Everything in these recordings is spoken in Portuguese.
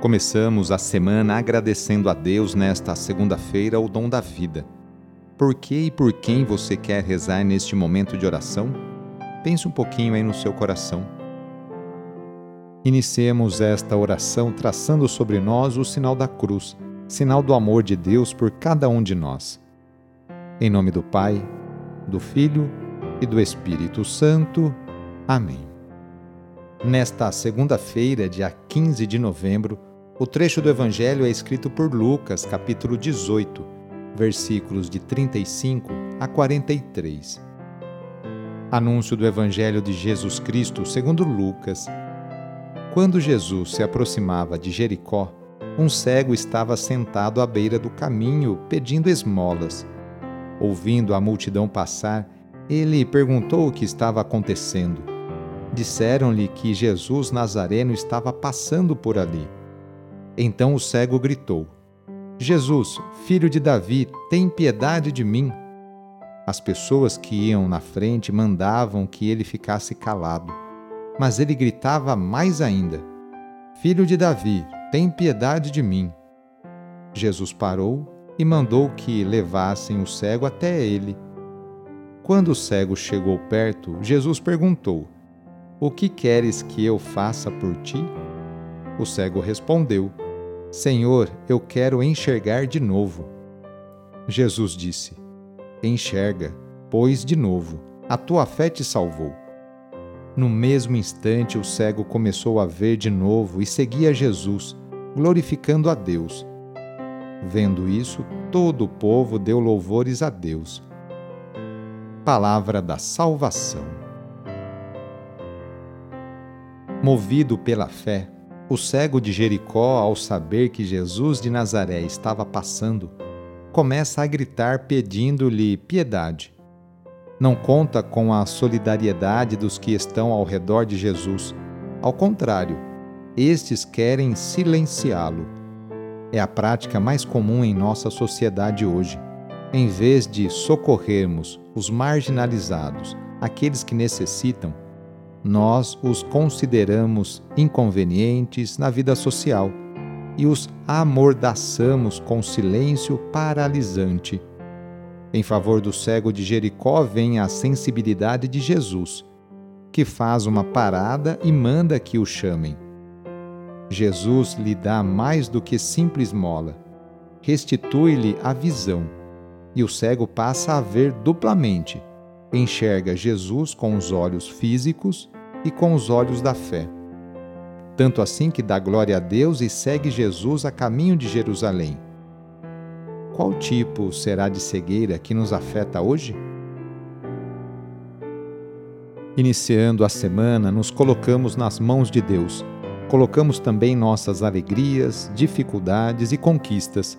Começamos a semana agradecendo a Deus nesta segunda-feira o dom da vida. Por que e por quem você quer rezar neste momento de oração? Pense um pouquinho aí no seu coração. Iniciemos esta oração traçando sobre nós o sinal da cruz, sinal do amor de Deus por cada um de nós. Em nome do Pai, do Filho e do Espírito Santo. Amém. Nesta segunda-feira, dia 15 de novembro, o trecho do Evangelho é escrito por Lucas, capítulo 18, versículos de 35 a 43. Anúncio do Evangelho de Jesus Cristo segundo Lucas. Quando Jesus se aproximava de Jericó, um cego estava sentado à beira do caminho pedindo esmolas. Ouvindo a multidão passar, ele perguntou o que estava acontecendo. Disseram-lhe que Jesus Nazareno estava passando por ali. Então o cego gritou: Jesus, filho de Davi, tem piedade de mim. As pessoas que iam na frente mandavam que ele ficasse calado, mas ele gritava mais ainda: Filho de Davi, tem piedade de mim. Jesus parou e mandou que levassem o cego até ele. Quando o cego chegou perto, Jesus perguntou: O que queres que eu faça por ti? O cego respondeu: Senhor, eu quero enxergar de novo. Jesus disse: Enxerga, pois de novo, a tua fé te salvou. No mesmo instante, o cego começou a ver de novo e seguia Jesus, glorificando a Deus. Vendo isso, todo o povo deu louvores a Deus. Palavra da Salvação. Movido pela fé, o cego de Jericó, ao saber que Jesus de Nazaré estava passando, começa a gritar pedindo-lhe piedade. Não conta com a solidariedade dos que estão ao redor de Jesus. Ao contrário, estes querem silenciá-lo. É a prática mais comum em nossa sociedade hoje. Em vez de socorrermos os marginalizados, aqueles que necessitam, nós os consideramos inconvenientes na vida social e os amordaçamos com silêncio paralisante. Em favor do cego de Jericó vem a sensibilidade de Jesus, que faz uma parada e manda que o chamem. Jesus lhe dá mais do que simples mola, restitui-lhe a visão, e o cego passa a ver duplamente enxerga Jesus com os olhos físicos e com os olhos da fé. Tanto assim que dá glória a Deus e segue Jesus a caminho de Jerusalém. Qual tipo será de cegueira que nos afeta hoje? Iniciando a semana, nos colocamos nas mãos de Deus. Colocamos também nossas alegrias, dificuldades e conquistas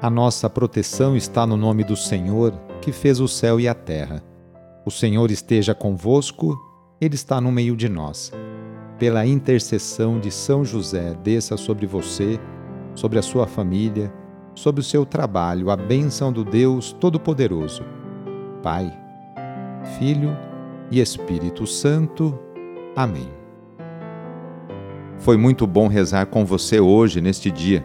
A nossa proteção está no nome do Senhor, que fez o céu e a terra. O Senhor esteja convosco, Ele está no meio de nós. Pela intercessão de São José, desça sobre você, sobre a sua família, sobre o seu trabalho, a bênção do Deus Todo-Poderoso. Pai, Filho e Espírito Santo. Amém. Foi muito bom rezar com você hoje, neste dia.